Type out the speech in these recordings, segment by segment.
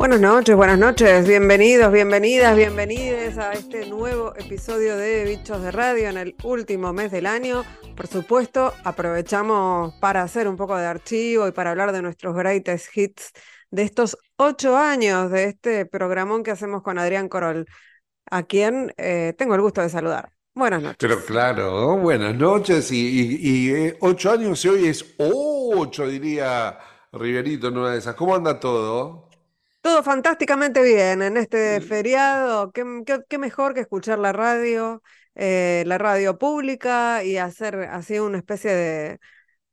Buenas noches, buenas noches, bienvenidos, bienvenidas, bienvenides a este nuevo episodio de Bichos de Radio en el último mes del año. Por supuesto, aprovechamos para hacer un poco de archivo y para hablar de nuestros greatest hits de estos ocho años de este programón que hacemos con Adrián Corol, a quien eh, tengo el gusto de saludar. Buenas noches. Pero claro, buenas noches y, eh, ocho años y hoy es ocho, diría Riverito en una de esas. ¿Cómo anda todo? Todo fantásticamente bien en este feriado. Qué, mejor que escuchar la radio, eh, la radio pública y hacer así una especie de,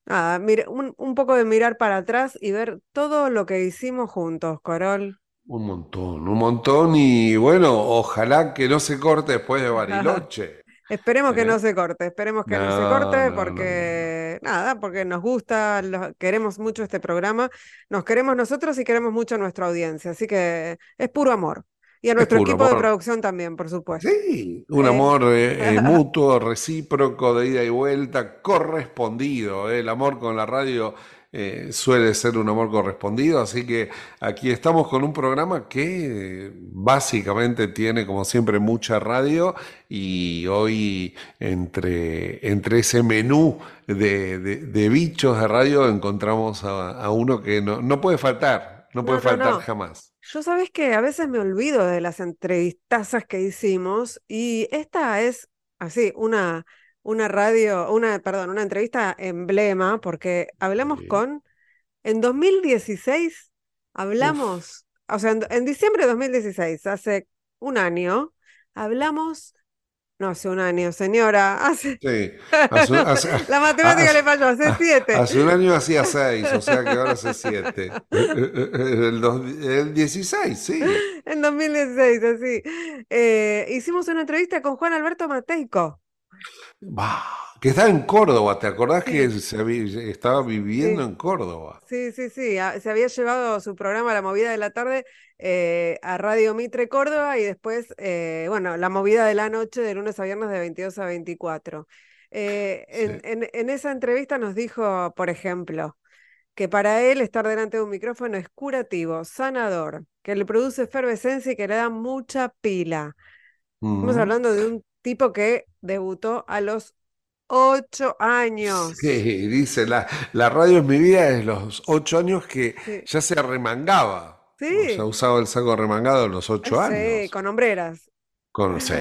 nada, un, un, poco de mirar para atrás y ver todo lo que hicimos juntos, Corol. Un montón, un montón y bueno, ojalá que no se corte después de Bariloche. Esperemos que no se corte, esperemos que no, se corte porque nada, porque nos gusta, queremos mucho este programa, nos queremos nosotros y queremos mucho a nuestra audiencia, así que es puro amor. Y a nuestro equipo de producción también, por supuesto. Sí, un eh, amor eh, eh, mutuo, recíproco, de ida y vuelta, correspondido. El amor con la radio eh, suele ser un amor correspondido, así que aquí estamos con un programa que básicamente tiene como siempre mucha radio y hoy entre, entre ese menú de, bichos de radio encontramos a, uno que no, puede faltar, no puede faltar jamás. Yo sabes que a veces me olvido de las entrevistazas que hicimos y esta es así, una una radio, una, perdón, una entrevista emblema, porque hablamos con, en 2016, hablamos, o sea, en, diciembre de 2016, hace un año, hablamos no, hace un año, señora. Hace... Sí. la matemática le falló, hace siete. Hace un año hacía seis, o sea que ahora hace siete. El, el 16, sí. En 2016, así. Eh, hicimos una entrevista con Juan Alberto Mateico que está en Córdoba, ¿te acordás que se estaba viviendo en Córdoba? Sí, sí, sí, se había llevado su programa La Movida de la Tarde eh, a Radio Mitre Córdoba y después, eh, bueno, La Movida de la Noche de lunes a viernes de 22 a 24. Eh, en, esa entrevista nos dijo, por ejemplo, que para él estar delante de un micrófono es curativo, sanador, que le produce efervescencia y que le da mucha pila. Estamos hablando de un tipo que debutó a los ocho años. Sí, dice, la, la radio en mi vida es los ocho años que ya se arremangaba. Sí. Ya usaba el saco remangado a los ocho años. Sí, con hombreras. Con, sí,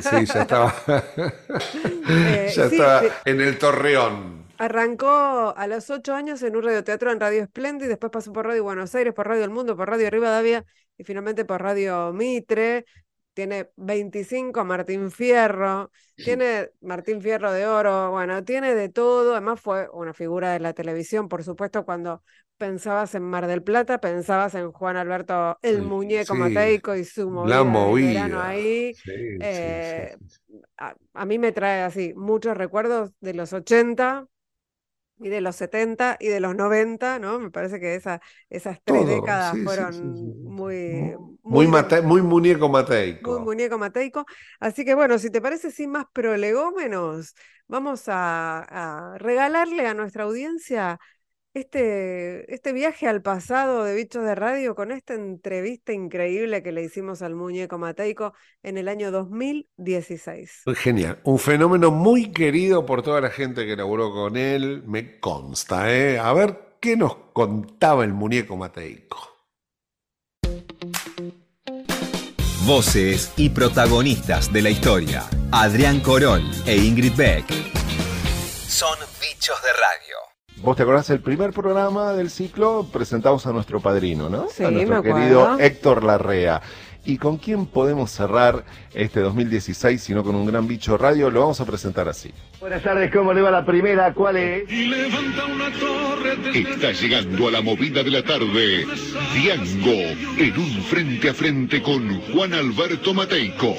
sí, ya estaba, eh, ya estaba en el torreón. Arrancó a los ocho años en un radioteatro en Radio Splendid, después pasó por Radio Buenos Aires, por Radio El Mundo, por Radio Rivadavia y finalmente por Radio Mitre tiene 25 Martín Fierro, tiene Martín Fierro de Oro, bueno, tiene de todo, además fue una figura de la televisión, por supuesto, cuando pensabas en Mar del Plata, pensabas en Juan Alberto el muñeco Mateico y su movida, la ahí. Eh, a, a, mí me trae así muchos recuerdos de los 80, y de los 70 y de los 90, ¿no? Me parece que esa, esas tres décadas fueron muy... Muy, muy, muñeco mateico. Muy muñeco mateico. Así que bueno, si te parece sin más prolegómenos, vamos a, a regalarle a nuestra audiencia este, este viaje al pasado de Bichos de Radio con esta entrevista increíble que le hicimos al muñeco Mateico en el año 2016. Genial, un fenómeno muy querido por toda la gente que laburó con él, me consta. ¿eh? A ver qué nos contaba el muñeco Mateico. Voces y protagonistas de la historia. Adrián Corol e Ingrid Beck. Son bichos de radio. Vos te acordás el primer programa del ciclo presentamos a nuestro padrino, ¿no? Sí, a nuestro querido Héctor Larrea. ¿Y con quién podemos cerrar este 2016 sino con un gran bicho radio? Lo vamos a presentar así. Buenas tardes, ¿cómo le va la primera? ¿Cuál es? Está llegando a la movida de la tarde. Diango, en un frente a frente con Juan Alberto Mateico.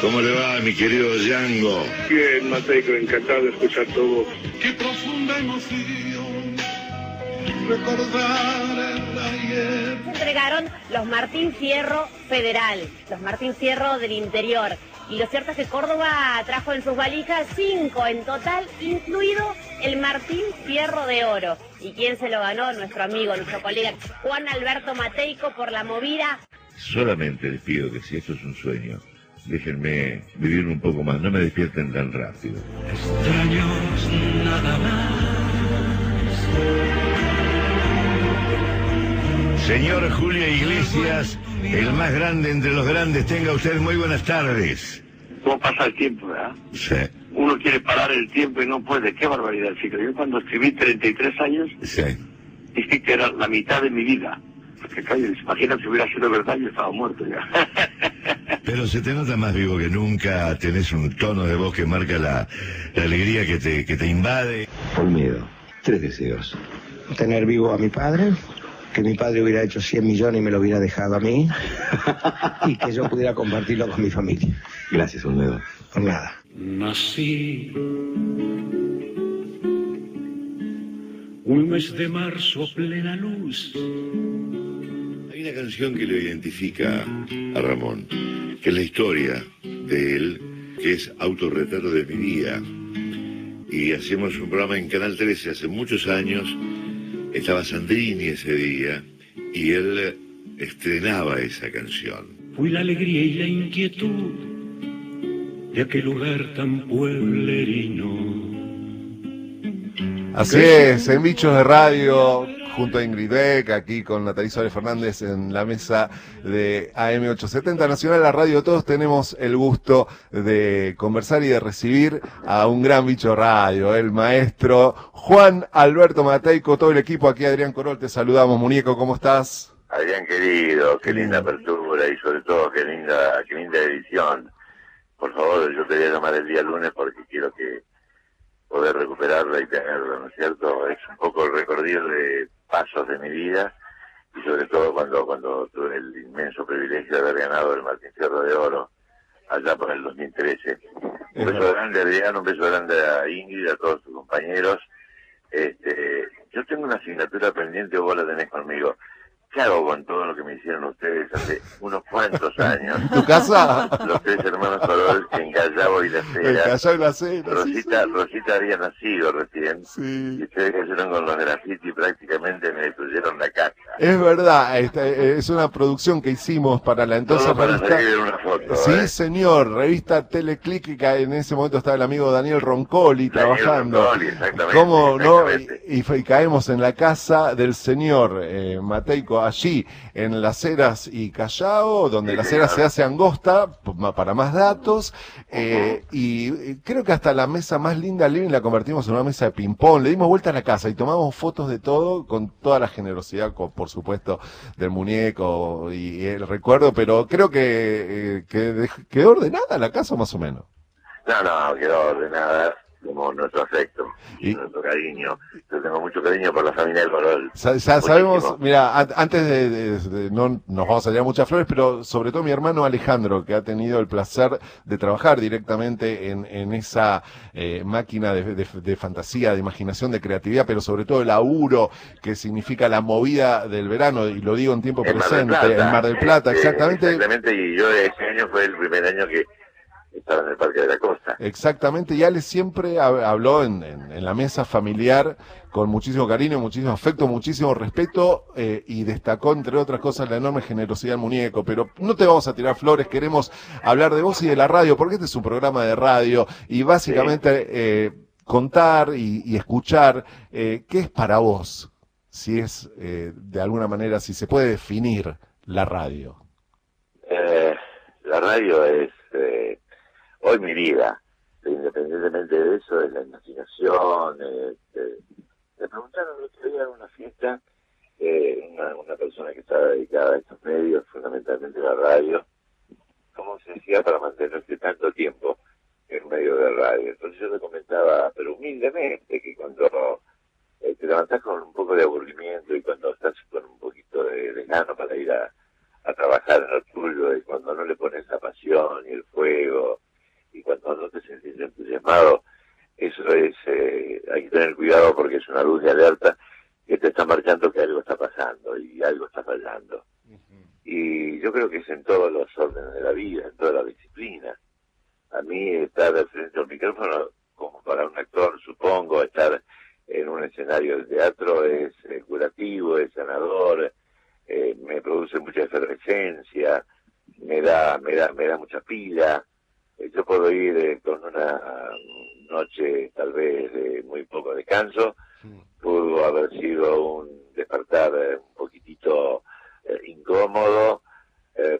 ¿Cómo le va, mi querido Django? Bien, Mateico, encantado de escuchar tu voz. Qué profunda emoción. Se entregaron los Martín Fierro Federal, los Martín Fierro del interior. Y lo cierto es que Córdoba trajo en sus valijas cinco en total, incluido el Martín Fierro de Oro. ¿Y quién se lo ganó? Nuestro amigo, nuestro colega Juan Alberto Mateico por la movida. Solamente les pido que si esto es un sueño, déjenme vivir un poco más, no me despierten tan rápido. Extraños nada más. Señor Julio Iglesias, el más grande entre los grandes, tenga usted muy buenas tardes. ¿Cómo pasa el tiempo, verdad? Sí, Uno quiere parar el tiempo y no puede. Qué barbaridad, chico. Yo cuando escribí 33 años, sí. dije que era la mitad de mi vida. Porque, claro, imagina si hubiera sido verdad, yo estaba muerto ya. Pero se te nota más vivo que nunca, tenés un tono de voz que marca la, la alegría que te, que te invade. Olmedo, tres deseos. Tener vivo a mi padre, que mi padre hubiera hecho 100 millones y me lo hubiera dejado a mí, y que yo pudiera compartirlo con mi familia. Gracias, Olmedo. Por nada. Nací un mes de marzo a plena luz. Hay una canción que lo identifica a Ramón, que es la historia de él, que es Autorretrato de mi vida. Y hacíamos un programa en Canal 13 hace muchos años. Estaba Sandrini ese día y él estrenaba esa canción. Fui la alegría y la inquietud de aquel lugar tan pueblerino. Así es, en Bichos de Radio, junto a Ingrid Beck, aquí con Natalie Suárez Fernández en la mesa de AM870 Nacional, la radio, todos tenemos el gusto de conversar y de recibir a un gran bicho radio, el maestro Juan Alberto Mateico, todo el equipo, aquí Adrián Corol, te saludamos, muñeco, ¿cómo estás? Adrián querido, qué linda apertura y sobre todo qué linda, qué linda edición. Por favor, yo te voy a llamar el día lunes porque quiero que poder recuperarla y tenerla, ¿no es cierto? Es un poco el recorrido de pasos de mi vida y sobre todo cuando cuando tuve el inmenso privilegio de haber ganado el Martín Fierro de Oro allá por el 2013. Un beso grande, Adrián, un beso grande a Ingrid, a todos tus compañeros. Este, yo tengo una asignatura pendiente, vos la tenés conmigo. ¿Qué hago con todo lo que me hicieron ustedes hace unos cuantos años? ¿Tu casa? Los tres hermanos Corol en Callao y La Cera. Callao y la Cera, sí, Rosita, Rosita había nacido recién. Sí. Y ustedes cayeron con los graffiti y prácticamente me destruyeron la casa. Es verdad, esta- es una producción que hicimos para la entonces Todo para revista. salir en una foto. Sí, ¿eh? señor, revista Teleclick, que en ese momento estaba el amigo Daniel Roncoli Daniel trabajando. Roncoli, exactamente, ¿Cómo no? exactamente. Y, y y caemos en la casa del señor eh, Mateico, allí, en Las Heras y Callao, donde Sí, Las Heras se hace angosta, para más datos. eh, y creo que hasta la mesa más linda living la convertimos en una mesa de ping-pong. Le dimos vuelta a la casa y tomamos fotos de todo, con toda la generosidad, con- por supuesto, del muñeco y el recuerdo, pero creo que, eh, que quedó ordenada la casa más o menos. No, no, quedó ordenada como nuestro afecto y Y- nuestro cariño. Yo tengo mucho cariño por la familia del Corol. Sa- sabemos, mira, an- antes de, de- de- no nos vamos a tirar muchas flores, pero sobre todo mi hermano Alejandro, que ha tenido el placer de trabajar directamente en, en esa eh, máquina de, de- de fantasía, de imaginación, de creatividad, pero sobre todo el laburo que significa la movida del verano, y lo digo en tiempo En presente, en Mar del Plata, Este, exactamente. Exactamente, y yo ese año fue el primer año que estaba en el Parque de la Costa. Exactamente, y Ale siempre hab- habló en, en- en la mesa familiar con muchísimo cariño, muchísimo afecto, muchísimo respeto eh, y destacó, entre otras cosas, la enorme generosidad del muñeco. Pero no te vamos a tirar flores, queremos hablar de vos y de la radio, porque este es un programa de radio y básicamente eh, contar y, y escuchar eh, qué es para vos, si es de alguna manera, si se puede definir la radio. La radio es hoy mi vida. Independientemente de eso, es la imaginación. este, me preguntaron el otro día en una fiesta, eh, una, una persona que está dedicada a estos medios, fundamentalmente la radio, cómo se hacía para mantenerse tanto tiempo en medio de radio. Entonces yo le comentaba, pero humildemente, que cuando eh, te levantás con un poco de aburrimiento y cuando estás con un poquito de, de gano para ir a, a trabajar en lo tuyo y cuando no le pones la pasión y el fuego y cuando no te sentís entusiasmado, eso es, eh, hay que tener cuidado porque es una luz de alerta que te está marcando que algo está pasando y algo está fallando. Y yo creo que es en todos los órdenes de la vida, en todas las disciplinas. A mí estar al frente del micrófono como para un actor, supongo, estar en un escenario de teatro es eh, curativo, es sanador, eh, me produce mucha efervescencia, me da, me da, me da mucha pila. Yo puedo ir eh, con una noche tal vez de muy poco descanso, pudo haber sido un despertar eh, un poquitito eh, incómodo,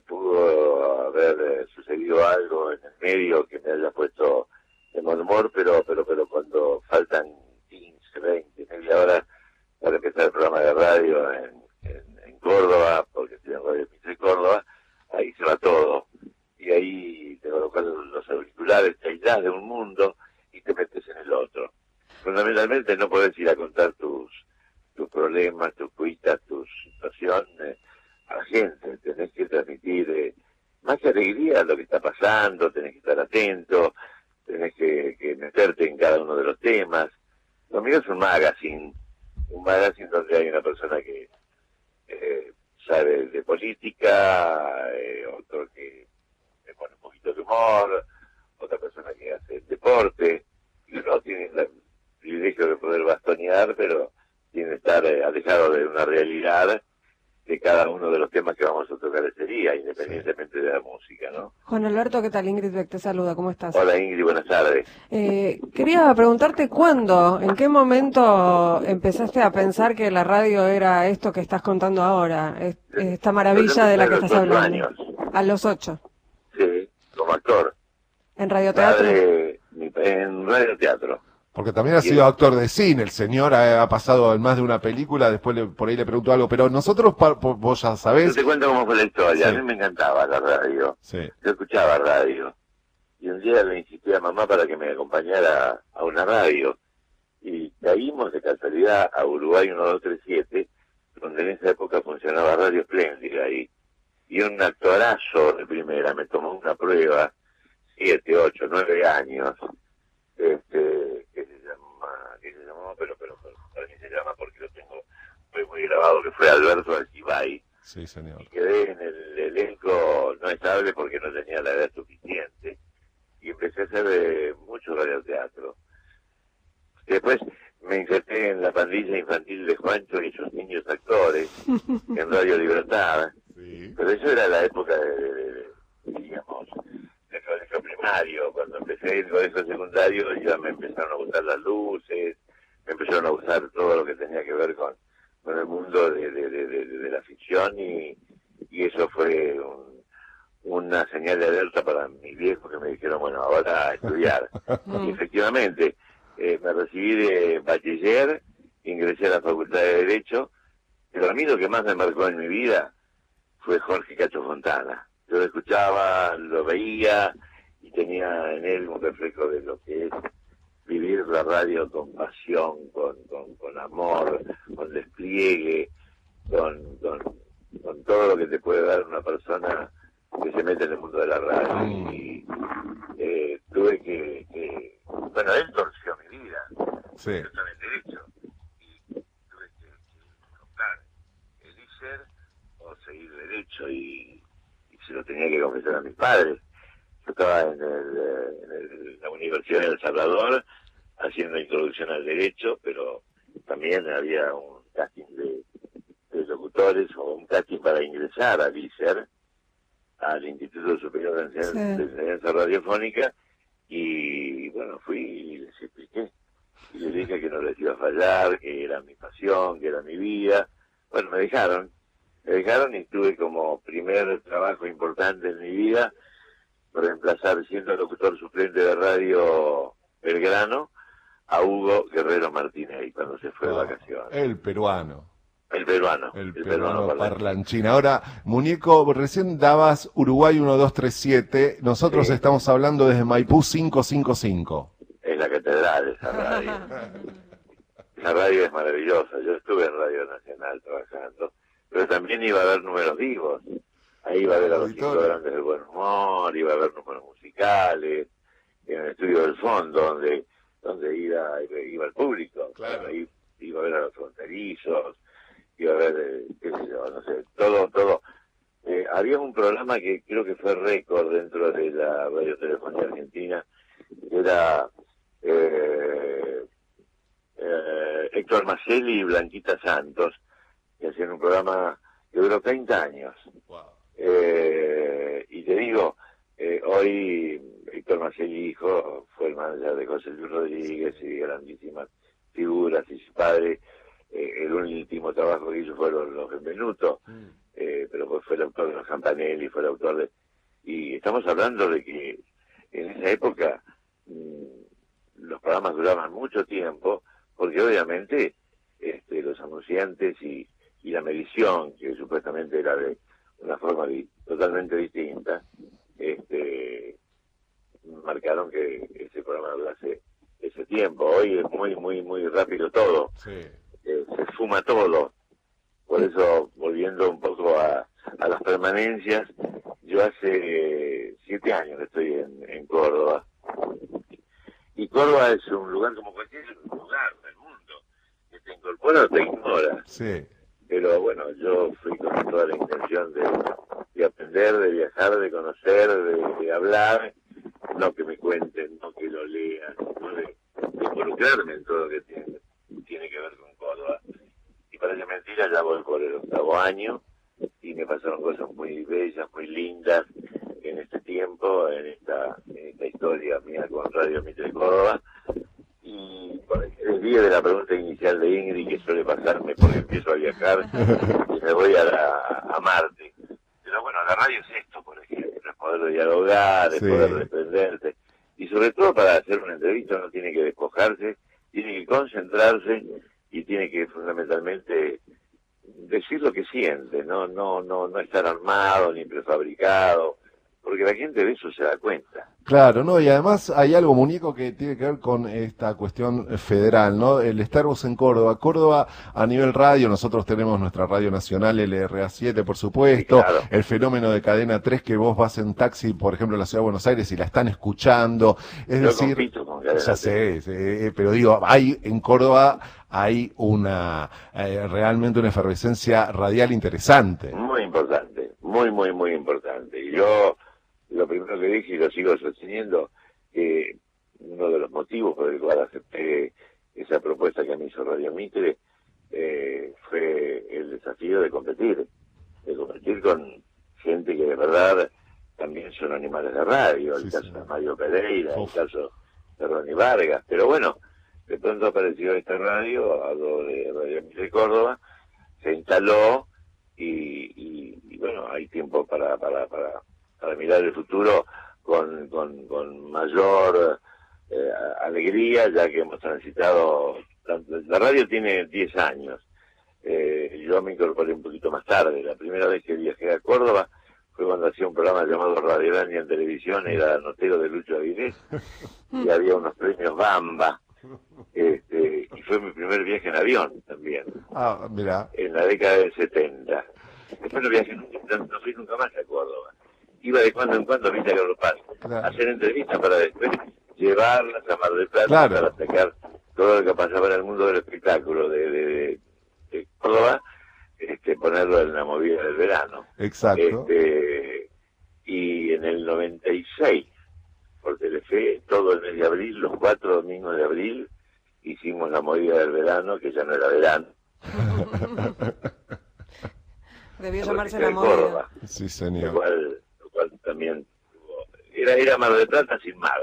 pudo haber sucedido algo en el medio que me haya puesto de mal humor, pero, pero, pero cuando faltan 15, 20, media hora para empezar el programa de radio en, en, en Córdoba, porque estoy en Radio Mitre Córdoba, ahí se va todo. Y ahí te colocas los auriculares, te aislás de un mundo y te metes en el otro. Fundamentalmente no puedes ir a contar tus tus problemas, tus cuitas, tus situaciones a la gente. Tenés que transmitir eh, más que alegría lo que está pasando, tenés que estar atento, tenés que, que meterte en cada uno de los temas. Lo mío es un magazine, un magazine donde hay una persona que eh, sabe de política, eh, otro que pone un poquito de humor, otra persona que hace deporte, y uno tiene el privilegio de poder bastonear, pero tiene que estar eh, alejado de una realidad de cada uno de los temas que vamos a tocar ese día, independientemente de la música, ¿no? Juan Alberto, ¿qué tal? Ingrid Beck te saluda, ¿cómo estás? Hola Ingrid, buenas tardes. Eh, quería preguntarte cuándo, en qué momento empezaste a pensar que la radio era esto que estás contando ahora, es- esta maravilla de la que estás hablando. años, A los ocho, como actor. en radioteatro. Padre, mi- en radio teatro. Porque también ha sido actor de cine, el señor ha, ha pasado en más de una película, después le- por ahí le pregunto algo, pero nosotros, pa- vos ya Yo sabés, te cuento cómo fue la historia. Sí. A mí me encantaba la radio. Sí. Yo escuchaba radio. Y un día le insistí a mamá para que me acompañara a una radio. Y caímos de casualidad a Uruguay 1237, donde en esa época funcionaba Radio Espléndida ahí. Y un actorazo de primera me tomó una prueba, siete, ocho, nueve años, este, que se llama, que se llamó, pero, pero, pero, se llama porque lo tengo muy, muy grabado, que fue Alberto Alcibay sí señor. quedé en el elenco no estable porque no tenía la edad suficiente y empecé a hacer eh, mucho radioteatro. Después me inserté en la pandilla infantil de Juancho y sus niños actores en Radio Libertad, pero eso era la época de, de- de- de, digamos, del colegio primario, cuando empecé el colegio secundario ya me empezaron a gustar las luces, me empezaron a gustar todo lo que tenía que ver con, con el mundo de, de, de, de- de la ficción y, y eso fue un- una señal de alerta para mis viejos que me dijeron, bueno, ahora a estudiar. y efectivamente, eh, me recibí de bachiller, ingresé a la Facultad de Derecho, pero a mí lo que más me marcó en mi vida fue Jorge Cacho Fontana. Yo lo escuchaba, lo veía y tenía en él un reflejo de lo que es vivir la radio con pasión, con, con, con amor, con despliegue, con, con, con todo lo que te puede dar una persona que se mete en el mundo de la radio. Y eh, tuve que, que- Bueno, él torció mi vida. Sí. Yo derecho. Y tuve que, que comprar el ISER o seguir derecho y, y se lo tenía que confesar a mis padres. Yo estaba en, el, eh, en el- la Universidad de El Salvador haciendo introducción al derecho, pero también había un casting de, de locutores o un casting para ingresar al ISER, al Instituto Superior de Enseñanza, Sí. de Enseñanza Radiofónica, y bueno, fui y les expliqué. Y les dije que no les iba a fallar, que era mi pasión, que era mi vida. Bueno, me dejaron. Me dejaron y tuve como primer trabajo importante en mi vida reemplazar siendo locutor suplente de radio Belgrano a Hugo Guerrero Martínez cuando se fue de vacaciones. El peruano. El peruano. El peruano peruano parlante. parlanchín. Ahora, Muñeco, recién dabas Uruguay 1237. Nosotros Sí. estamos hablando desde Maipú 555. Es la catedral esa radio. Esa radio es maravillosa. Yo estuve en Radio Nacional trabajando, pero también iba a haber números vivos. Ahí iba a haber a los cinco grandes del buen humor, iba a haber números musicales, en el estudio del fondo, donde donde iba, iba el público. Ahí iba a ver a los fronterizos, iba a ver, eh, qué sé yo, no sé, todo, todo. Eh, había un programa que creo que fue récord dentro de la radiotelefonía argentina, era eh, eh, Héctor Macelli y Blanquita Santos, que hacían un programa que duró 30 años. Eh, y te digo, eh, hoy Héctor Macelli, hijo, fue el manager de José Luis Rodríguez y grandísimas figuras, y su padre, eh, el último trabajo que hizo fueron los Benvenuto, eh, pero pues fue el autor de los Campanelli, fue el autor de... Y estamos hablando de que en esa época mm, los programas duraban mucho tiempo, porque obviamente este, los anunciantes y, y la medición, que supuestamente era de una forma di- totalmente distinta, este, marcaron que ese programa durase ese tiempo. Hoy es muy, muy, muy rápido todo. Eh, se fuma todo. Por eso, volviendo un poco a, a las permanencias, yo hace siete años que estoy en, en Córdoba. Y Córdoba es un lugar como cualquier lugar del mundo. Que te incorpora o te ignora. Sí. Pero bueno, yo fui con toda la intención de, de aprender, de viajar, de conocer, de, hablar, no que me cuenten, no que lo lean, no de, involucrarme en todo lo que tiene, que ver con Córdoba. Y parece mentira, ya voy por el octavo año y me pasaron cosas muy bellas, muy lindas en este tiempo, en esta, historia mía con Radio Mitre Córdoba. Y por el el día de la pregunta inicial de Ingrid, que suele pasarme empiezo a viajar y me voy a, la- a Marte. Pero bueno, la radio es esto, por ejemplo, es poder dialogar, es Sí. poder desprenderse. Y sobre todo para hacer una entrevista uno tiene que despojarse, tiene que concentrarse y tiene que fundamentalmente decir lo que siente, no, no, no, no estar armado ni prefabricado, porque la gente de eso se da cuenta. Claro, no, y además hay algo, muñeco, que tiene que ver con esta cuestión federal, ¿no? El estar vos en Córdoba. Córdoba, a nivel radio, nosotros tenemos nuestra radio nacional, LRA7, por supuesto, el fenómeno de cadena 3, que vos vas en taxi, por ejemplo, en la ciudad de Buenos Aires y la están escuchando. Es Yo decir, con Cadena ya sé, sé, pero digo, hay en Córdoba hay una eh, realmente una efervescencia radial interesante. Muy importante, muy, muy, muy importante. Y yo lo primero que dije y lo sigo sosteniendo, que uno de los motivos por el cual acepté esa propuesta que me hizo Radio Mitre eh, fue el desafío de competir, de competir con gente que de verdad también son animales de radio, el caso de Mario Pereira, el caso de Ronnie Vargas, pero bueno, de pronto apareció esta radio, hablo de Radio Mitre Córdoba, se instaló y, y- y, bueno, hay tiempo para, para, para, para mirar el futuro con, con, con mayor eh, alegría, ya que hemos transitado, tanto- la radio tiene 10 años, Eh, yo me incorporé un poquito más tarde, la primera vez que viajé a Córdoba fue cuando hacía un programa llamado Radiolandia en televisión, era notero de Lucho Avilés, y había unos premios Bamba, este, y fue mi primer viaje en avión también Ah, mira. en la década del 70. Después no viajé nunca, no fui nunca más a Córdoba. Iba de cuando en cuando a Villa Carlos Paz a hacer entrevistas para después llevarlas a Mar del Plata Claro. para sacar todo lo que pasaba en el mundo del espectáculo de, de, de- de Córdoba, este, ponerlo en la movida del verano. Exacto. Este, y en el 96, por Telefe, todo el mes de abril, los cuatro domingos de abril, hicimos la movida del verano, que ya no era verano. Debió la llamarse la movida. Córdoba, Sí, señor lo cual también tuvo- era, era Mar del Plata sin mar.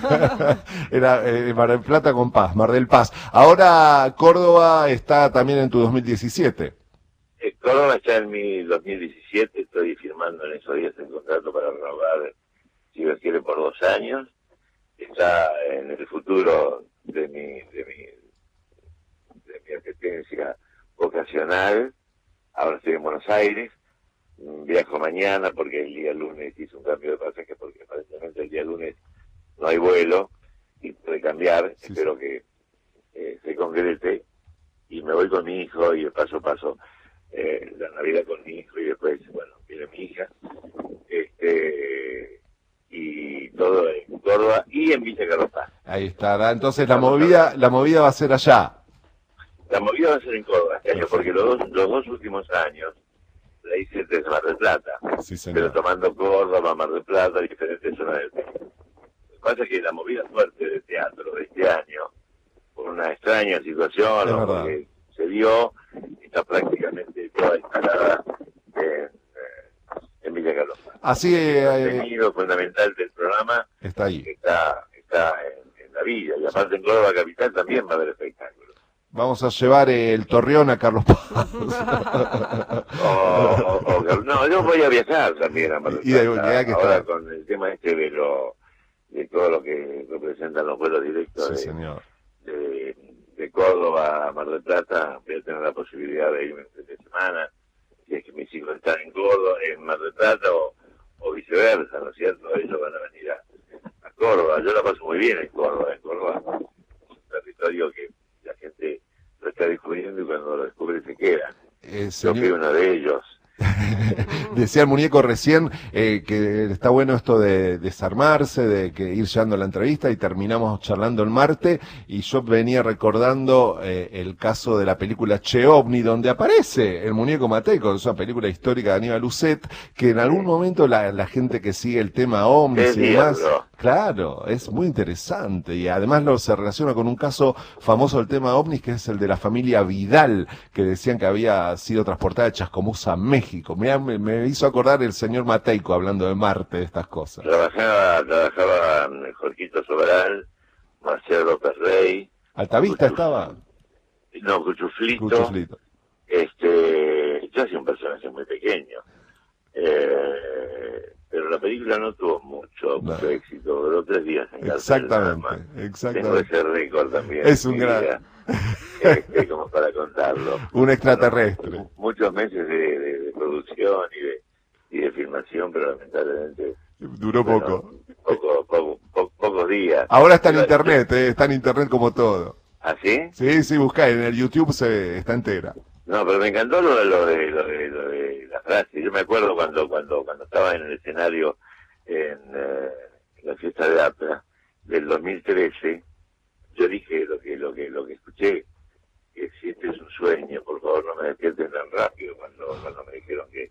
Era eh, Mar del Plata con Paz, Mar del Paz. Ahora Córdoba está también en tu 2017. Eh, Córdoba está en mi 2017, estoy firmando en esos días el contrato para renovar, si Dios quiere, por dos años. Está en el futuro de mi, de mi, de mi apetencia vocacional. Ahora estoy en Buenos Aires. Viajo mañana porque el día lunes hice un cambio de pasaje porque aparentemente el día lunes no hay vuelo y puede cambiar. Espero que eh, se concrete y me voy con mi hijo y de paso a paso eh, la Navidad con mi hijo y después, bueno, viene mi hija. Este, y todo en Córdoba y en Villa Carlos Paz. Ahí estará. Entonces la movida, la movida va a ser allá. La movida va a ser en Córdoba este año porque los dos, los dos últimos años la hice desde Mar del Plata. Sí, Pero tomando Córdoba, Mar del Plata, diferentes zonas del país. que pasa es que la movida fuerte de teatro de este año, por una extraña situación, Es o verdad. que se dio, está prácticamente toda instalada en, eh, en Villa Carlos. Así El eh, contenido fundamental del programa está ahí. está, está en, en la villa, y aparte en Córdoba Capital también va a haber espectáculos. Vamos a llevar el Torreón a Carlos Paz. O- o- o- no, yo voy a viajar también a Mar del Y de- Plata, ya que ahora está. con el tema este de lo de todo lo que representan los vuelos directos Sí, de, señor. de, de Córdoba a Mar del Plata, voy a tener la posibilidad de irme de semana, si es que mis hijos están en Córdoba, en Mar del Plata o, o viceversa, ¿no es cierto? Ellos van a venir a, a Córdoba, yo la paso muy bien en Córdoba, en Córdoba es un territorio que la lo está descubriendo y cuando lo descubre se queda. Eh, Yo señor- fui uno de ellos. Decía el muñeco recién eh, que está bueno esto de desarmarse, de que ir llevando la entrevista y terminamos charlando el martes. Y yo venía recordando eh, el caso de la película Che OVNI donde aparece el muñeco Mateco, es una película histórica de Aníbal Lucet, que en algún momento la, la gente que sigue el tema OVNI Es y demás, claro, es muy interesante. Y además lo se relaciona con un caso famoso del tema OVNI que es el de la familia Vidal, que decían que había sido transportada de Chascomús a México. Mirá, me, me hizo acordar el señor Mateico hablando de Marte, de estas cosas. Trabajaba, trabajaba Jorquito Sobral, Marcelo López Rey, Altavista estaba. no, Cuchuflito, Cuchuflito. este, yo hacía un personaje muy pequeño. Eh, pero la película no tuvo mucho, mucho éxito, duró tres días en más. Exactamente, Tengo exactamente. ese récord también. Es un gran- este, como para contarlo. Un extraterrestre. Muchos meses de, de- de producción y de, y de filmación, pero lamentablemente Duró poco. poco, poco, po- pocos días. Ahora está en Pero- internet, eh, está en internet como todo. ¿Ah, sí? Sí, sí, buscá, en el YouTube se está entera. No, pero me encantó lo, de- lo de, lo de, lo de la frase. Yo me acuerdo cuando, cuando, cuando estaba en el escenario en, eh, en la fiesta de APRA del 2013, yo dije lo que, lo que, lo que escuché, que si este es un sueño, por favor no me despierten tan rápido cuando, cuando me dijeron que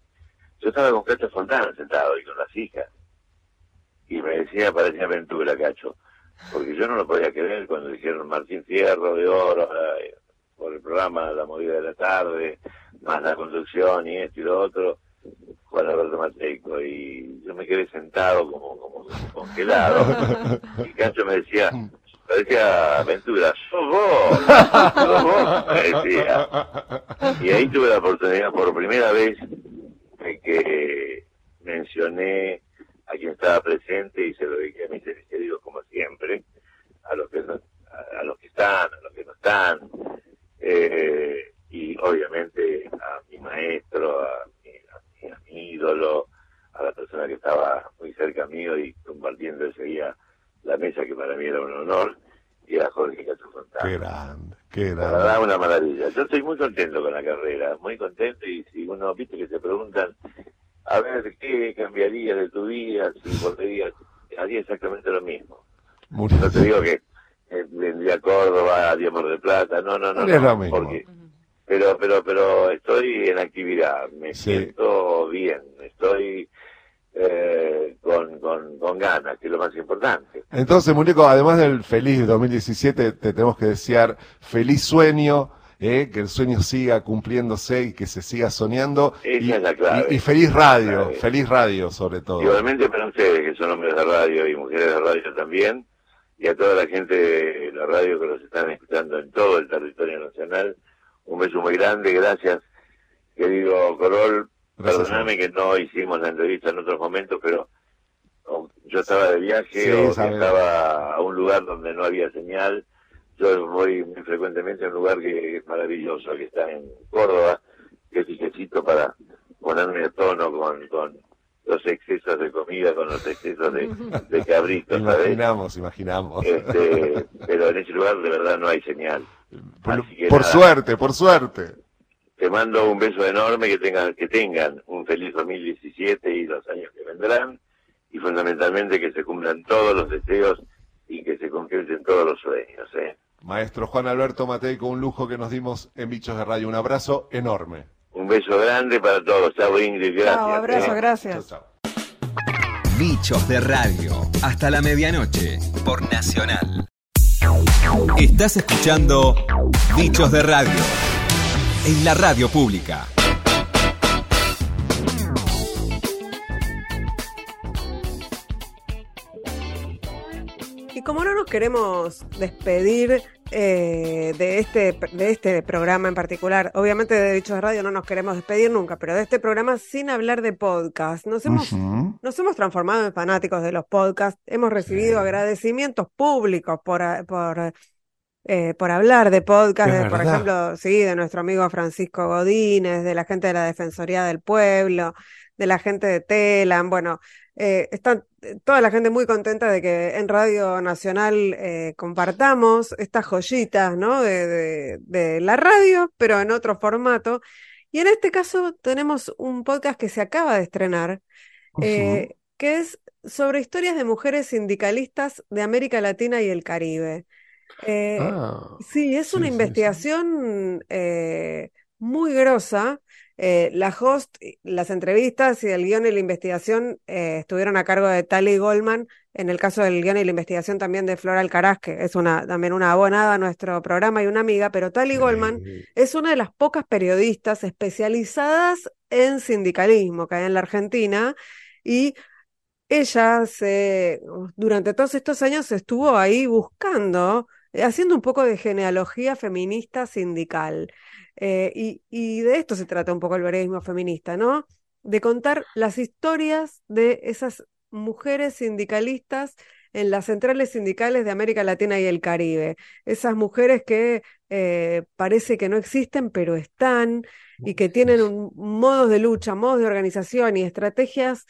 yo estaba con Cacho Fontana sentado y con las hijas. Y me decía, parecía aventura, Cacho. Porque yo no lo podía creer cuando dijeron Martín Fierro de Oro, eh, por el programa La Movida de la Tarde, más la conducción y esto y lo otro, Juan Alberto Mateico. Y yo me quedé sentado como, como congelado. Y Cacho me decía, parecía aventura, sos vos, sos vos, me decía. Y ahí tuve la oportunidad por primera vez de que mencioné a quien estaba presente y se lo dediqué a mis seres queridos como siempre, a los que a los que están, a los que no están, eh, y obviamente a mi maestro, a mi, a mi- a mi ídolo, a la persona que estaba muy cerca mío y compartiendo ese día la mesa que para mí era un honor, y a Jorge Fontana. Qué grande, qué La verdad, grande. una maravilla. Yo estoy muy contento con la carrera, muy contento y si uno, viste que se preguntan, a ver, ¿qué cambiaría de tu vida si volverías? Haría exactamente lo mismo. Muy- No te digo que eh, vendría a Córdoba, a Diamor de Plata, no, no, no. No es no, lo mismo. porque- pero, pero, pero estoy en actividad, me Sí. siento bien, estoy eh, con, con, con ganas, que es lo más importante. Entonces, muñeco, además del feliz 2017, te tenemos que desear feliz sueño, eh, que el sueño siga cumpliéndose y que se siga soñando. Esa y, es la clave. y- y feliz radio, clave. feliz radio sobre todo. Igualmente para ustedes, que son hombres de radio y mujeres de radio también, y a toda la gente de la radio que los están escuchando en todo el territorio nacional, un beso muy grande, gracias, querido Corol. Gracias, Perdóname que no hicimos la entrevista en otros momentos, pero yo estaba de viaje Sí, o estaba a un lugar donde no había señal. Yo voy muy frecuentemente a un lugar que es maravilloso, que está en Córdoba, que es para ponerme a tono con, con los excesos de comida, con los excesos de, de cabrito, ¿sabes? Imaginamos, imaginamos. Este, pero en ese lugar de verdad no hay señal. por suerte, por suerte. Te mando un beso enorme, que tengan, que tengan un feliz 2017 y los años que vendrán, y fundamentalmente que se cumplan todos los deseos y que se concreten todos los sueños. ¿eh? Maestro Juan Alberto Mateico, un lujo que nos dimos en Bichos de Radio. Un abrazo enorme. Un beso grande para todos. Chao Ingrid, gracias. Chao, abrazo, ¿eh? gracias. Chao, chao. Bichos de Radio. Hasta la medianoche por Nacional. Estás escuchando Bichos de Radio en la radio pública. Y como no nos queremos despedir eh, de, este, de este programa en particular, obviamente de Dichos de Radio no nos queremos despedir nunca, pero de este programa sin hablar de podcast. Nos hemos, nos hemos transformado en fanáticos de los podcasts, hemos recibido agradecimientos públicos por, por, eh, por hablar de podcast, de, por ejemplo, sí, de nuestro amigo Francisco Godínez, de la gente de la Defensoría del Pueblo, de la gente de Telam, bueno, eh, está toda la gente muy contenta de que en Radio Nacional eh, compartamos estas joyitas, ¿no? De, de- de la radio, pero en otro formato. Y en este caso tenemos un podcast que se acaba de estrenar, eh, que es sobre historias de mujeres sindicalistas de América Latina y el Caribe. Eh, Ah, Sí, es una investigación eh, muy grosa. Eh, la host, las entrevistas y el guion y la investigación eh, estuvieron a cargo de Tali Goldman. En el caso del guion y la investigación también de Flora Alcaraz, que es una, también una abonada a nuestro programa y una amiga, pero Tali Goldman es una de las pocas periodistas especializadas en sindicalismo que hay en la Argentina y ella se, durante todos estos años estuvo ahí buscando, eh, haciendo un poco de genealogía feminista sindical. Eh, y, y de esto se trata un poco el periodismo feminista, ¿no? De contar las historias de esas mujeres sindicalistas en las centrales sindicales de América Latina y el Caribe. Esas mujeres que eh, parece que no existen, pero están y que tienen un, modos de lucha, modos de organización y estrategias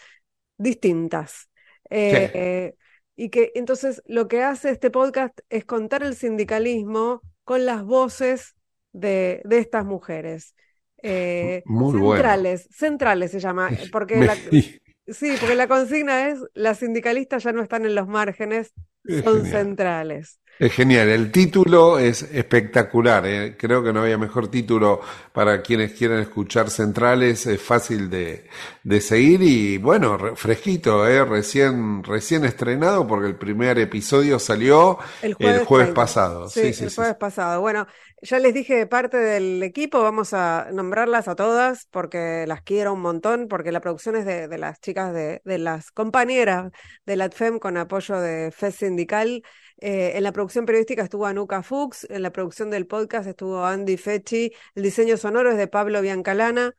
distintas. Eh, Sí. Y que entonces lo que hace este podcast es contar el sindicalismo con las voces de, de estas mujeres. Eh, Muy bueno. centrales, centrales se llama, porque Me- la, sí, porque la consigna es las sindicalistas ya no están en los márgenes, Es son centrales. Es genial, el título es espectacular, ¿eh? Creo que no había mejor título para quienes quieren escuchar centrales, es fácil de, de seguir y bueno, re- fresquito, ¿eh? Recién, recién estrenado porque el primer episodio salió El el jueves jueves 30. pasado. Sí, Sí, sí, el sí. jueves pasado. Bueno, ya les dije de parte del equipo, vamos a nombrarlas a todas porque las quiero un montón, porque la producción es de, de las chicas, de, de las compañeras de la ATFEM con apoyo de FES Sindical. Eh, en la producción periodística estuvo Anuka Fuchs, en la producción del podcast estuvo Andy Fechi, el diseño sonoro es de Pablo Biancalana.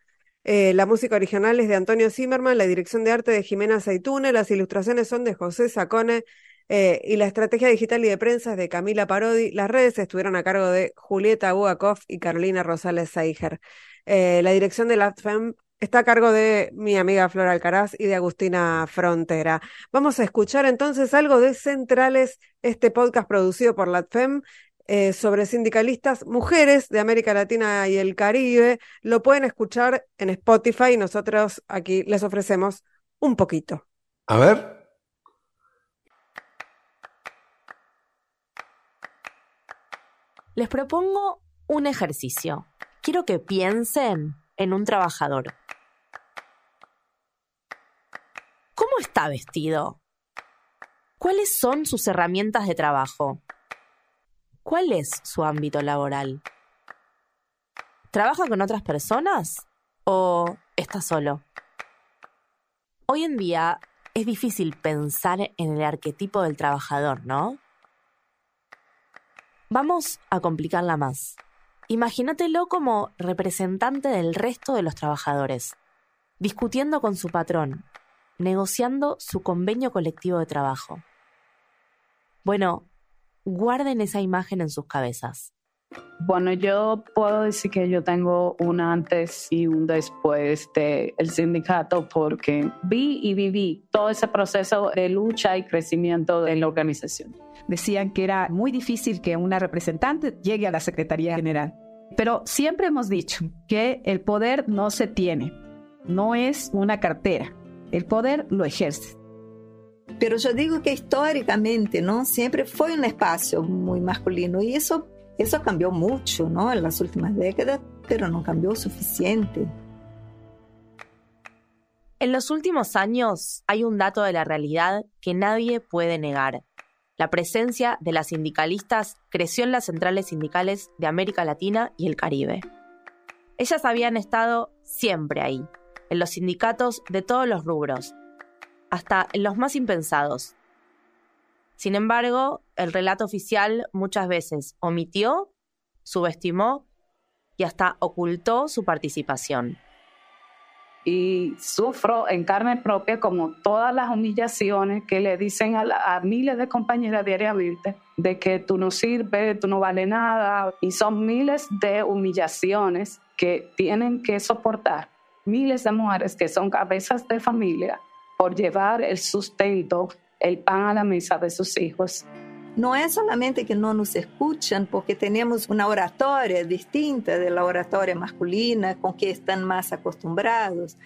Eh, la música original es de Antonio Zimmerman, la dirección de arte de Jimena Zaitune, las ilustraciones son de José Sacone eh, y la estrategia digital y de prensa es de Camila Parodi. Las redes estuvieron a cargo de Julieta Bugakov y Carolina Rosales Seiger. La dirección de la FEM está a cargo de mi amiga Flora Alcaraz y de Agustina Frontera. Vamos a escuchar entonces algo de Centrales, este podcast producido por la FEM eh, sobre sindicalistas mujeres de América Latina y el Caribe. Lo pueden escuchar en Spotify y nosotros aquí les ofrecemos un poquito. A ver. Les propongo un ejercicio. Quiero que piensen en un trabajador. ¿Cómo está vestido? ¿Cuáles son sus herramientas de trabajo? ¿Cuál es su ámbito laboral? ¿Trabaja con otras personas o está solo? Hoy en día es difícil pensar en el arquetipo del trabajador, ¿no? Vamos a complicarla más. Imagínatelo como representante del resto de los trabajadores, discutiendo con su patrón, negociando su convenio colectivo de trabajo. Bueno, guarden esa imagen en sus cabezas. Bueno, yo puedo decir que yo tengo un antes y un después del el sindicato porque vi y viví todo ese proceso de lucha y crecimiento de la organización. Decían que era muy difícil que una representante llegue a la Secretaría General. Pero siempre hemos dicho que el poder no se tiene, no es una cartera. El poder lo ejerce. Pero yo digo que históricamente, ¿no? Siempre fue un espacio muy masculino y eso, eso cambió mucho, ¿no? En las últimas décadas, pero no cambió suficiente. En los últimos años hay un dato de la realidad que nadie puede negar. La presencia de las sindicalistas creció en las centrales sindicales de América Latina y el Caribe. Ellas habían estado siempre ahí, en los sindicatos de todos los rubros, hasta en los más impensados. Sin embargo, el relato oficial muchas veces omitió, subestimó y hasta ocultó su participación y sufro en carne propia como todas las humillaciones que le dicen a, miles de compañeras diariamente de que tú no sirves, tú no vales nada y son miles de humillaciones que tienen que soportar miles de mujeres que son cabezas de familia por llevar el sustento, el pan a la mesa de sus hijos. No es solamente que no nos escuchan porque tenemos una oratoria distinta de la oratoria masculina con que están más acostumbrados,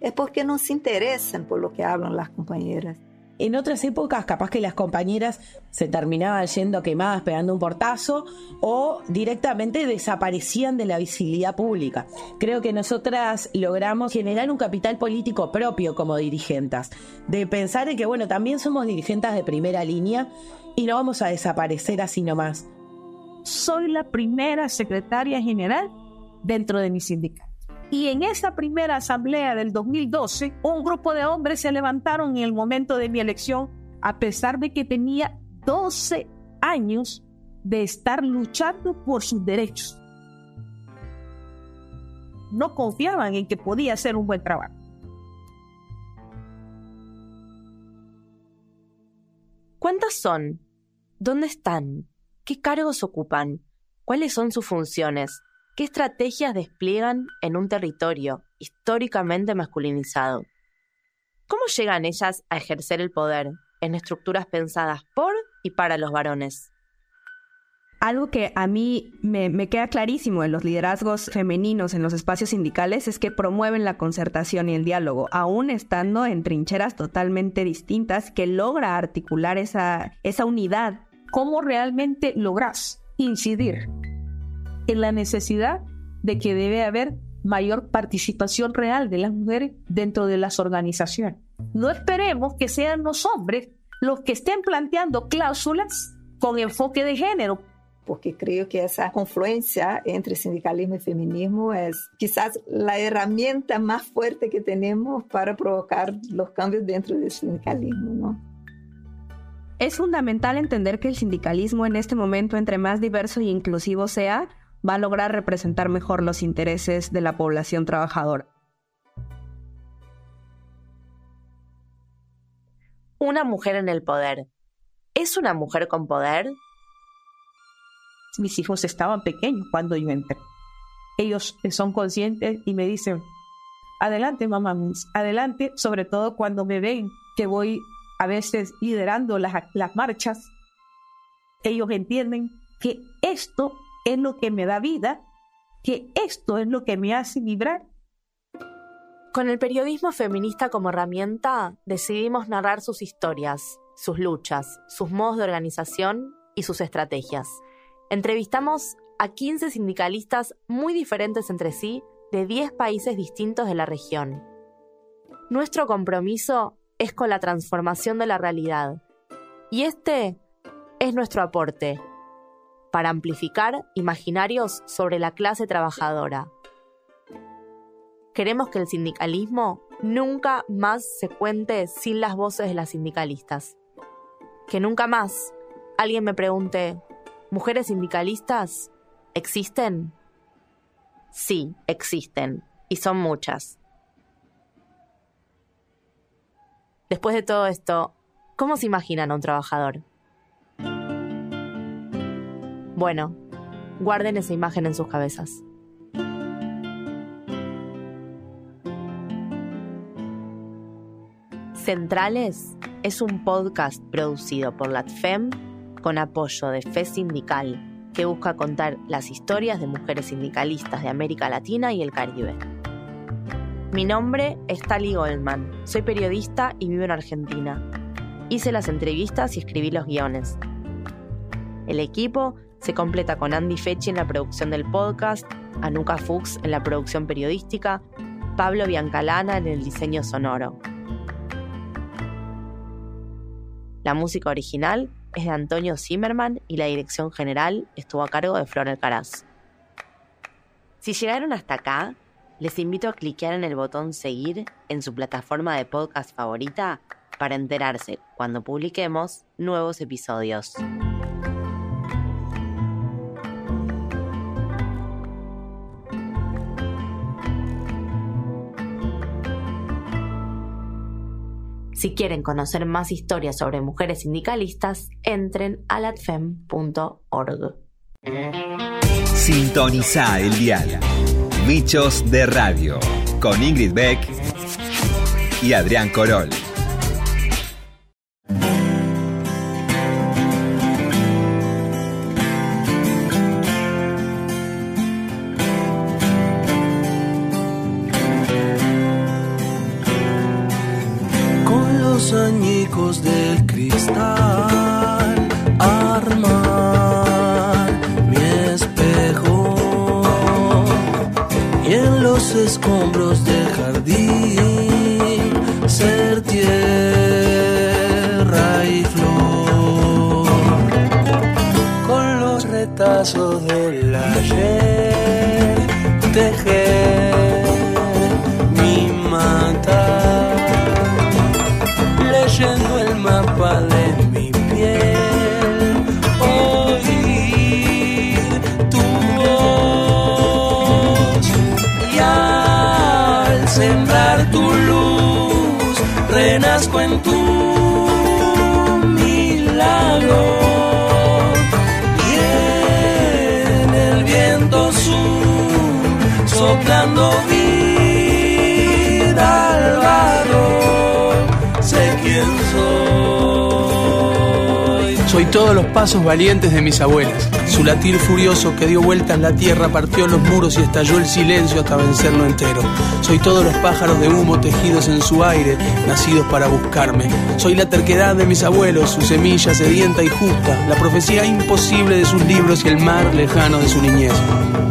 es porque no se interesan por lo que hablan las compañeras. En otras épocas, capaz que las compañeras se terminaban yendo quemadas pegando un portazo o directamente desaparecían de la visibilidad pública. Creo que nosotras logramos generar un capital político propio como dirigentes, de pensar en que, bueno, también somos dirigentes de primera línea y no vamos a desaparecer así nomás. Soy la primera secretaria general dentro de mi sindicato. Y en esa primera asamblea del 2012, un grupo de hombres se levantaron en el momento de mi elección, a pesar de que tenía 12 años de estar luchando por sus derechos. No confiaban en que podía hacer un buen trabajo. ¿Cuántas son? ¿Dónde están? ¿Qué cargos ocupan? ¿Cuáles son sus funciones? ¿Qué estrategias despliegan en un territorio históricamente masculinizado? ¿Cómo llegan ellas a ejercer el poder en estructuras pensadas por y para los varones? Algo que a mí me, me, queda clarísimo en los liderazgos femeninos en los espacios sindicales es que promueven la concertación y el diálogo, aún estando en trincheras totalmente distintas, que logra articular esa, esa unidad. ¿Cómo realmente logras incidir en la necesidad de que debe haber mayor participación real de las mujeres dentro de las organizaciones. No esperemos que sean los hombres los que estén planteando cláusulas con enfoque de género. Porque creo que esa confluencia entre sindicalismo y feminismo es quizás la herramienta más fuerte que tenemos para provocar los cambios dentro del sindicalismo, ¿no? Es fundamental entender que el sindicalismo en este momento, entre más diverso e inclusivo sea, va a lograr representar mejor los intereses de la población trabajadora. Una mujer en el poder. ¿Es una mujer con poder? Mis hijos estaban pequeños cuando yo entré. Ellos son conscientes y me dicen, adelante mamá, adelante, sobre todo cuando me ven que voy a veces liderando las, las marchas. Ellos entienden que esto es lo que me da vida, que esto es lo que me hace vibrar. Con el periodismo feminista como herramienta, decidimos narrar sus historias, sus luchas, sus modos de organización y sus estrategias. Entrevistamos a 15 sindicalistas muy diferentes entre sí de 10 países distintos de la región. Nuestro compromiso es con la transformación de la realidad. Y este es nuestro aporte para amplificar imaginarios sobre la clase trabajadora. Queremos que el sindicalismo nunca más se cuente sin las voces de las sindicalistas. Que nunca más alguien me pregunte, ¿mujeres sindicalistas existen? Sí, existen, y son muchas. Después de todo esto, ¿cómo se imaginan a un trabajador? Bueno, guarden esa imagen en sus cabezas. Centrales es un podcast producido por LATFEM con apoyo de FE Sindical, que busca contar las historias de mujeres sindicalistas de América Latina y el Caribe. Mi nombre es Tali Goldman, soy periodista y vivo en Argentina. Hice las entrevistas y escribí los guiones. El equipo se completa con Andy Fechi en la producción del podcast, Anuka Fuchs en la producción periodística, Pablo Biancalana en el diseño sonoro. La música original es de Antonio Zimmerman y la dirección general estuvo a cargo de Flor Alcaraz. Si llegaron hasta acá, les invito a cliquear en el botón seguir en su plataforma de podcast favorita para enterarse cuando publiquemos nuevos episodios. Si quieren conocer más historias sobre mujeres sindicalistas, entren a latfem.org. Sintoniza el diario. Bichos de Radio. Con Ingrid Beck y Adrián Corol. Soy todos los pasos valientes de mis abuelas. Su latir furioso que dio vueltas la tierra, partió los muros y estalló el silencio hasta vencerlo entero. Soy todos los pájaros de humo tejidos en su aire, nacidos para buscarme. Soy la terquedad de mis abuelos, su semilla sedienta y justa, la profecía imposible de sus libros y el mar lejano de su niñez.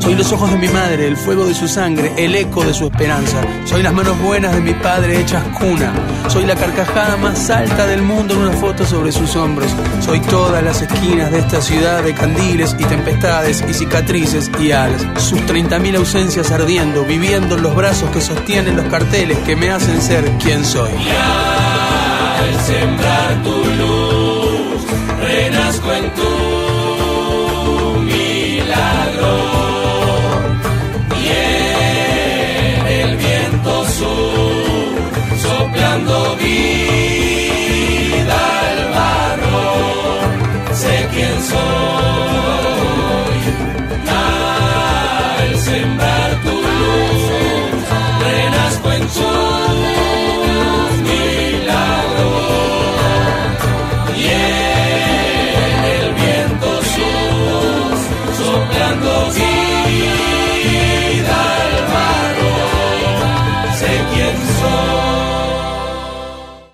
Soy los ojos de mi madre, el fuego de su sangre, el eco de su esperanza. Soy las manos buenas de mi padre hechas cuna. Soy la carcajada más alta del mundo en una foto sobre sus hombros. Soy todas las esquinas de esta ciudad de candiles y tempestades y cicatrices y alas. Sus 30.000 ausencias ardiendo, viviendo en los brazos que sostienen los carteles que me hacen ser quien soy. al sembrar tu luz, renazco en tu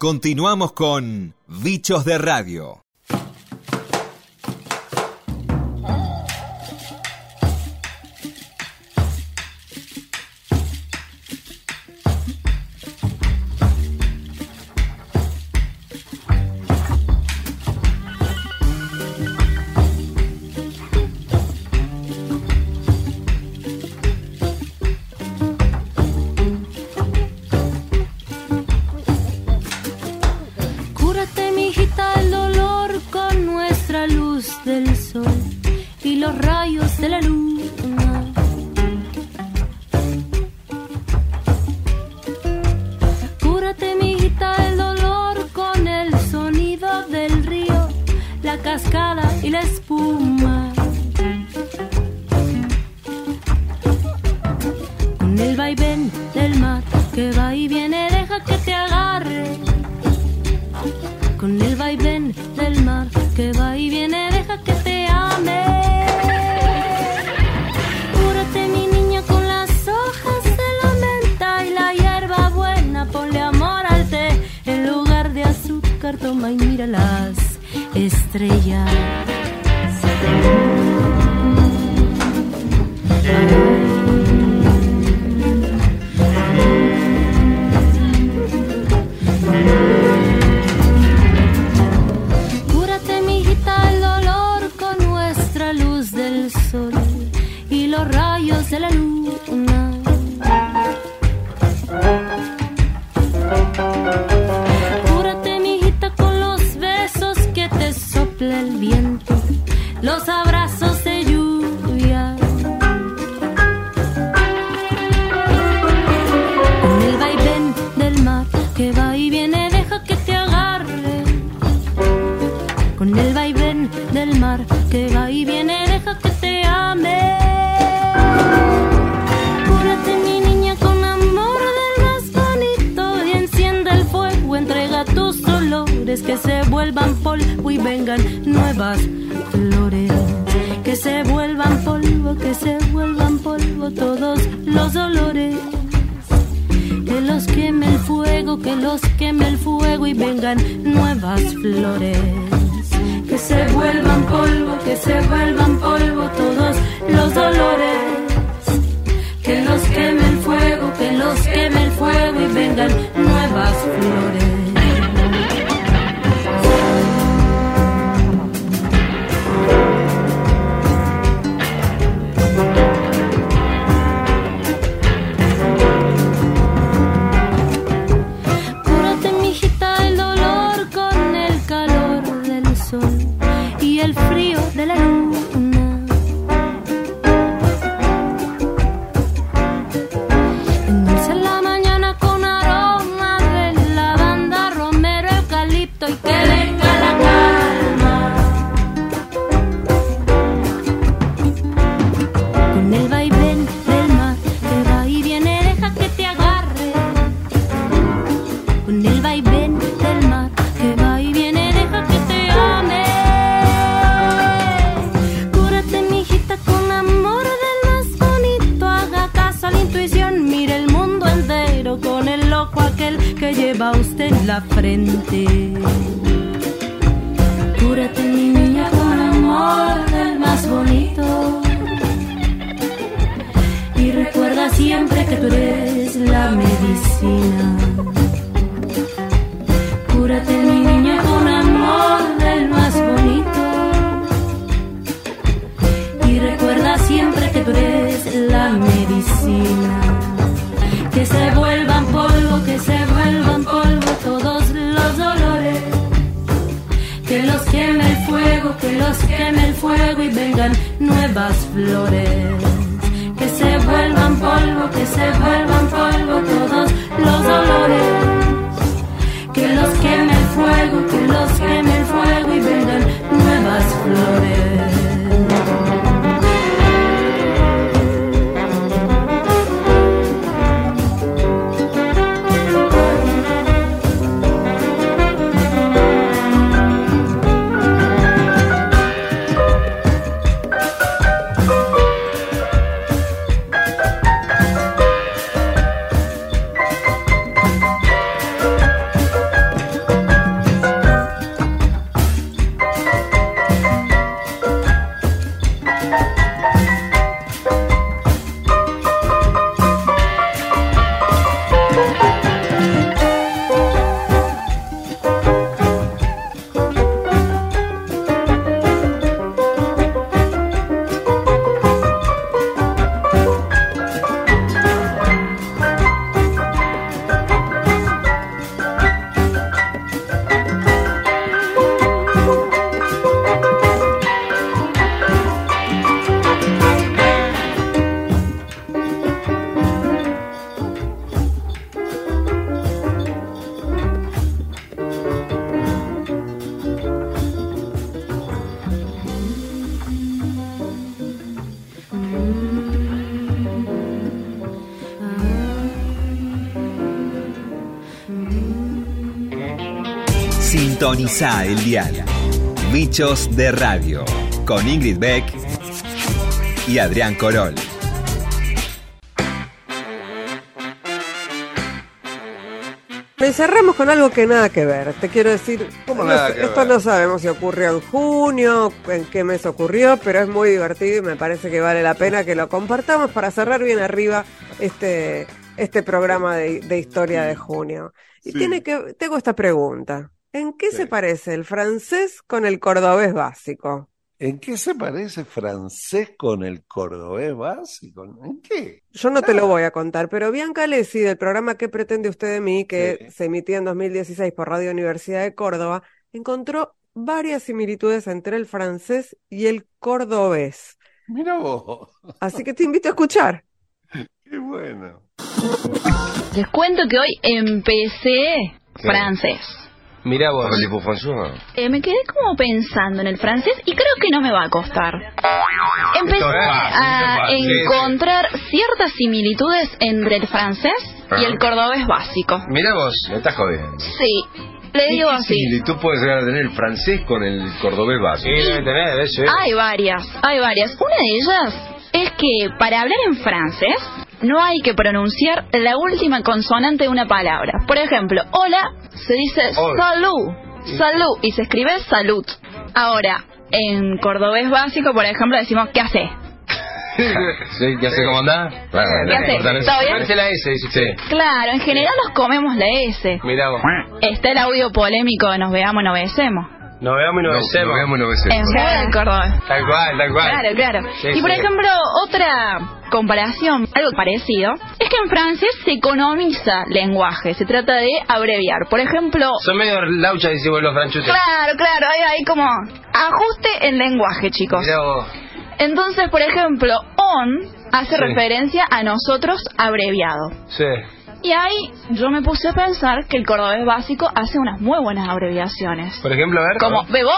Continuamos con Bichos de Radio. La cascada y estrellas. Que los queme el fuego y vengan nuevas flores. Que se vuelvan polvo, que se vuelvan polvo todos los dolores. Que los queme el fuego, que los queme el fuego y vengan nuevas flores. Que se vuelvan polvo, que se vuelvan polvo todos los dolores. Que los queme el fuego, que los queme el fuego y vengan nuevas flores. Que se vuelvan polvo, que se vuelvan polvo todos los dolores que los queme el fuego, que los queme el fuego y vengan nuevas flores. Sintoniza el dial. Bichos de Radio. Con Ingrid Beck y Adrián Corol. Y cerramos con algo que nada que ver. Te quiero decir, ¿Cómo no nada sé, que esto ver? no sabemos si ocurrió en junio, en qué mes ocurrió, pero es muy divertido y me parece que vale la pena que lo compartamos para cerrar bien arriba este, este programa de, de historia de junio. Y Sí. tiene que, tengo esta pregunta. ¿En qué se parece el francés con el cordobés básico? ¿En qué se parece francés con el cordobés básico? ¿En qué? Yo no te lo voy a contar, pero Bianca Lessi, del programa ¿Qué pretende usted de mí?, que se emitía en 2016 por Radio Universidad de Córdoba, encontró varias similitudes entre el francés y el cordobés. Mira vos, Así que te invito a escuchar. qué bueno. Les cuento que hoy empecé francés. Mira vos. Eh, me quedé como pensando en el francés y creo que no me va a costar. Empecé Esto es fácil, a encontrar ciertas similitudes entre el francés y el cordobés básico. Mira vos. Me estás jodiendo. Sí. Le digo ¿Qué así. similitud puede llegar a tener el francés con el cordobés básico? Sí, debe tener, debe ser. Hay varias, hay varias. Una de ellas es que para hablar en francés no hay que pronunciar la última consonante de una palabra. Por ejemplo, hola se dice salud, salud y se escribe salud. Ahora, en cordobés básico, por ejemplo, decimos ¿qué hace? Sí, ¿Qué hace? ¿Cómo andás? Claro, ¿Qué hace? importa, ¿Todo bien? Parece la S, dice usted. Claro, en general nos comemos la S. Mirá vos. Está el audio polémico de nos veamos, no besemos. Nos veamos y nos No, besemos. nos veamos y nos besemos. En fuera del cordobés. Tal cual, tal cual. Claro, claro. Sí, y por sí. ejemplo, otra comparación, algo parecido, es que en francés se economiza lenguaje, se trata de abreviar. Por ejemplo, Son medio lauchas, decimos los franchutes. claro, claro, hay, hay como ajuste en lenguaje, chicos. Mirá vos. Entonces, por ejemplo, on hace Sí. referencia a nosotros abreviado. Sí. Y ahí yo me puse a pensar que el cordobés básico hace unas muy buenas abreviaciones. Por ejemplo, a ver. Como bebo,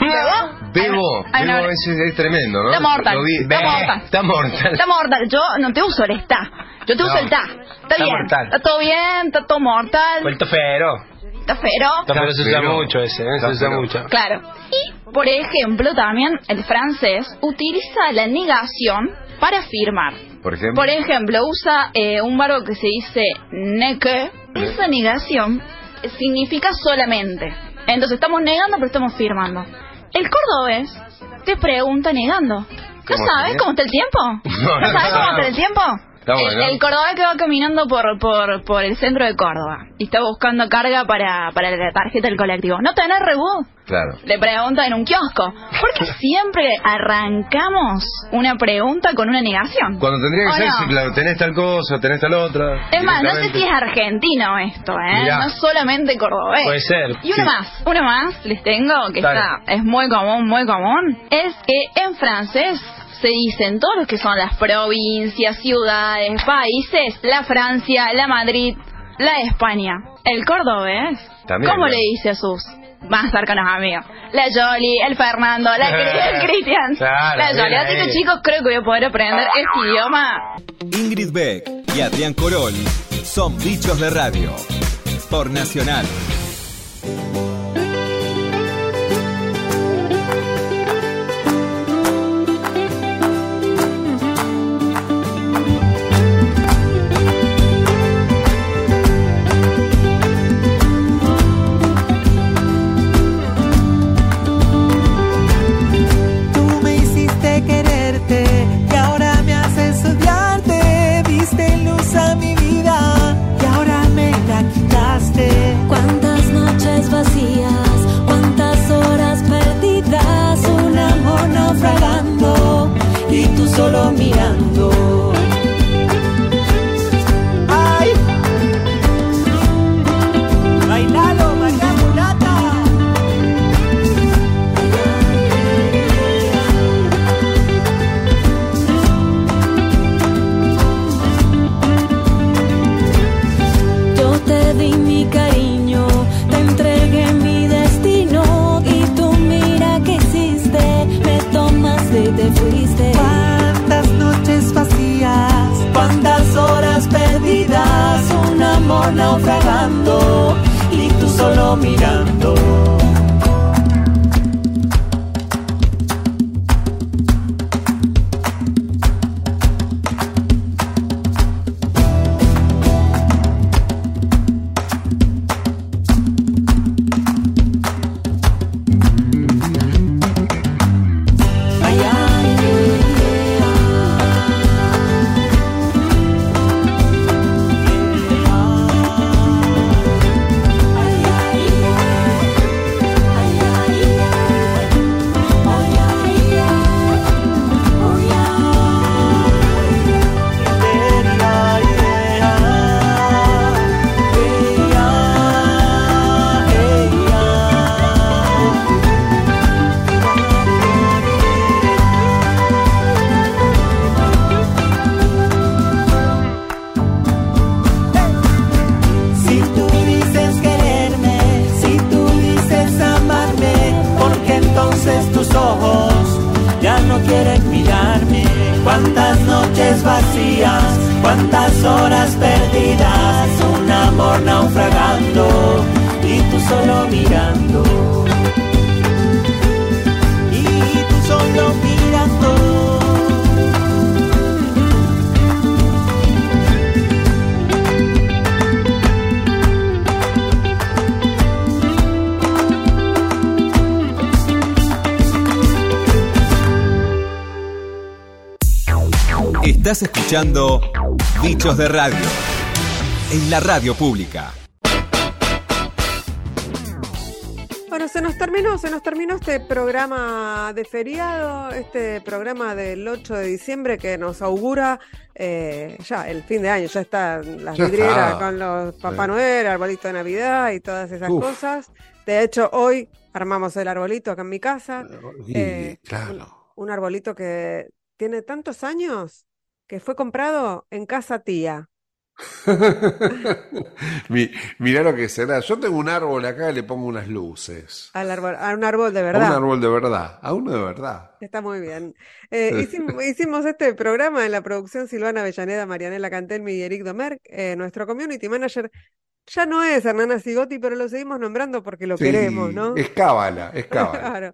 bebo, Bebo, Bebo es, es tremendo, ¿no? Está mortal, Lo vi- está mortal. Está mortal. Está mortal. Yo no te uso el está. Yo te uso No. el ta. Está, Está bien. mortal. Está todo bien, está todo mortal. O el tofero. Está fero. Tofero se usa mucho ese, ¿eh? se usa mucho. Claro. Y, por ejemplo, también el francés utiliza la negación para afirmar. Por ejemplo. Por ejemplo, usa eh, un verbo que se dice ne que. Esa negación significa solamente. Entonces estamos negando, pero estamos firmando. El cordobés te pregunta negando. ¿No ¿Cómo sabes cómo está el tiempo? No, ¿No sabes cómo está el tiempo? El-. El, cordobés que va caminando por, por, por el centro de Córdoba y está buscando carga para, para la tarjeta del colectivo. ¿No tenés rebú? Claro. Le pregunta en un kiosco. ¿Por qué siempre arrancamos una pregunta con una negación? Cuando tendría que ¿O ser, no? sí, claro, tenés tal cosa, tenés tal otra. Es más, no sé si es argentino esto, ¿eh? Mirá. No es solamente cordobés. Puede ser. Y una Sí. más, una más les tengo, que Dale. está, es muy común, muy común, es que en francés se dicen todos los que son las provincias, ciudades, países, la Francia, la Madrid, la España. El cordobés, También, ¿cómo le dice a sus más cercanos amigos? La Jolly, el Fernando, la el Cristian, Claro, la Jolly. Así que chicos, creo que voy a poder aprender este idioma Ingrid Beck y Adrián Corol son bichos de radio por Nacional. Naufragando y tú solo mirando. De Radio en la radio pública. Bueno, se nos terminó, se nos terminó este programa de feriado, este programa del 8 de diciembre que nos augura eh, ya el fin de año, ya están las Ya vidrieras está. con los Papá Sí. Noel, arbolito de Navidad y todas esas Uf. cosas. De hecho, hoy armamos el arbolito acá en mi casa. Eh, claro. un arbolito que tiene tantos años que fue comprado en casa tía. Mi- mirá lo que será. Yo tengo un árbol acá, le pongo unas luces. Al árbol, a un árbol de A un verdad. árbol de verdad, a uno de verdad. Está muy bien. Eh, hicimos, hicimos este programa en la producción Silvana Avellaneda, Marianela Cantelmi y Eric Domer. Eh, nuestro community manager ya no es Hernana Sigotti, pero lo seguimos nombrando porque lo Sí, queremos, ¿no? Es cábala, es cábala. Claro.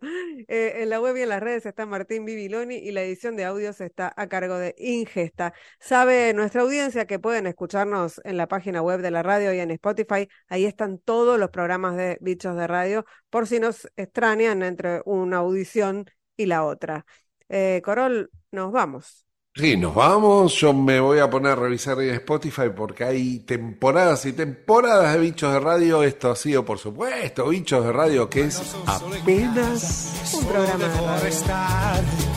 Eh, en la web y en las redes está Martín Bibiloni y la edición de audios está a cargo de Ingesta. Sabe nuestra audiencia que pueden escucharnos en la página web de la radio y en Spotify. Ahí están todos los programas de Bichos de Radio, por si nos extrañan entre una audición y la otra. Eh, Corol, nos vamos. Sí, nos vamos. Yo me voy a poner a revisar en Spotify porque hay temporadas y temporadas de Bichos de Radio. Esto ha sido, por supuesto, Bichos de Radio, que es apenas un programa de restare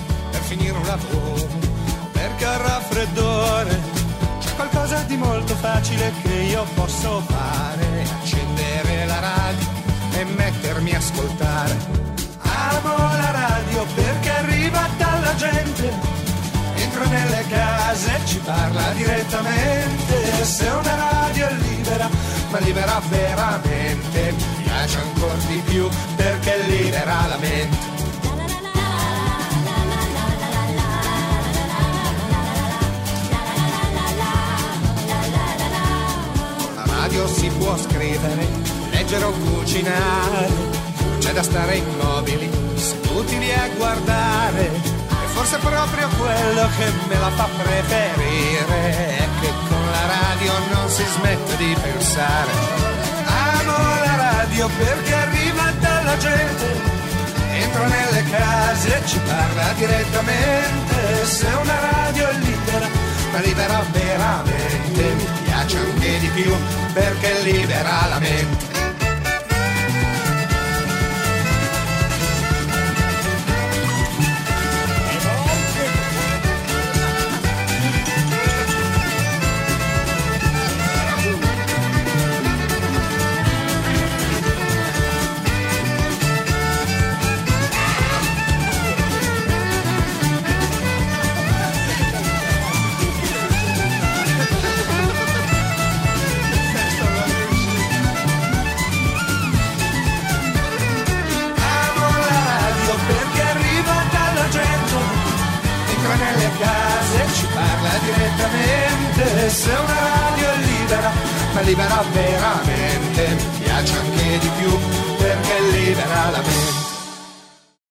c'è qualcosa di molto facile che io posso fare, accendere la radio e mettermi a ascoltare. Amo la radio perché arriva dalla gente, parla direttamente. Se una radio è libera, ma libera veramente, mi piace ancora di più perché libera la mente. Con la radio si può scrivere, leggere o cucinare, c'è da stare immobili, seduti lì a guardare. Forse proprio quello che me la fa preferire è che con la radio non si smette di pensare. Amo la radio perché arriva dalla gente, entra nelle case e ci parla direttamente. Se una radio è libera, ma libera veramente, mi piace anche di più perché libera la mente.